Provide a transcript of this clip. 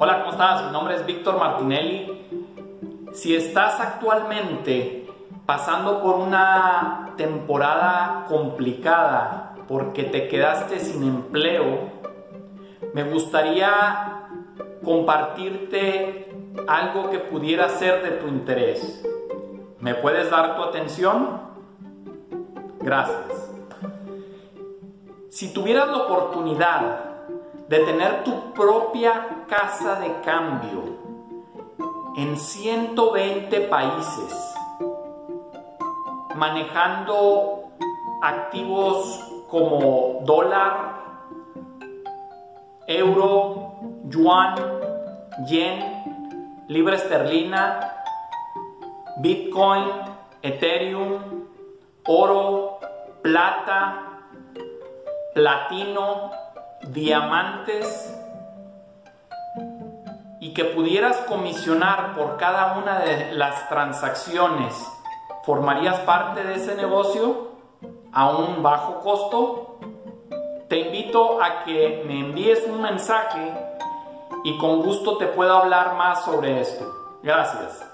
Hola, ¿cómo estás? Mi nombre es Víctor Martinelli. Si estás actualmente pasando por una temporada complicada porque te quedaste sin empleo, me gustaría compartirte algo que pudiera ser de tu interés. ¿Me puedes dar tu atención? Gracias. Si tuvieras la oportunidad de tener tu propia casa de cambio en 120 países, manejando activos como dólar, euro, yuan, yen, libra esterlina, bitcoin, ethereum, oro, plata, platino, diamantes y que pudieras comisionar por cada una de las transacciones, ¿formarías parte de ese negocio a un bajo costo? Te invito a que me envíes un mensaje y con gusto te puedo hablar más sobre esto. Gracias.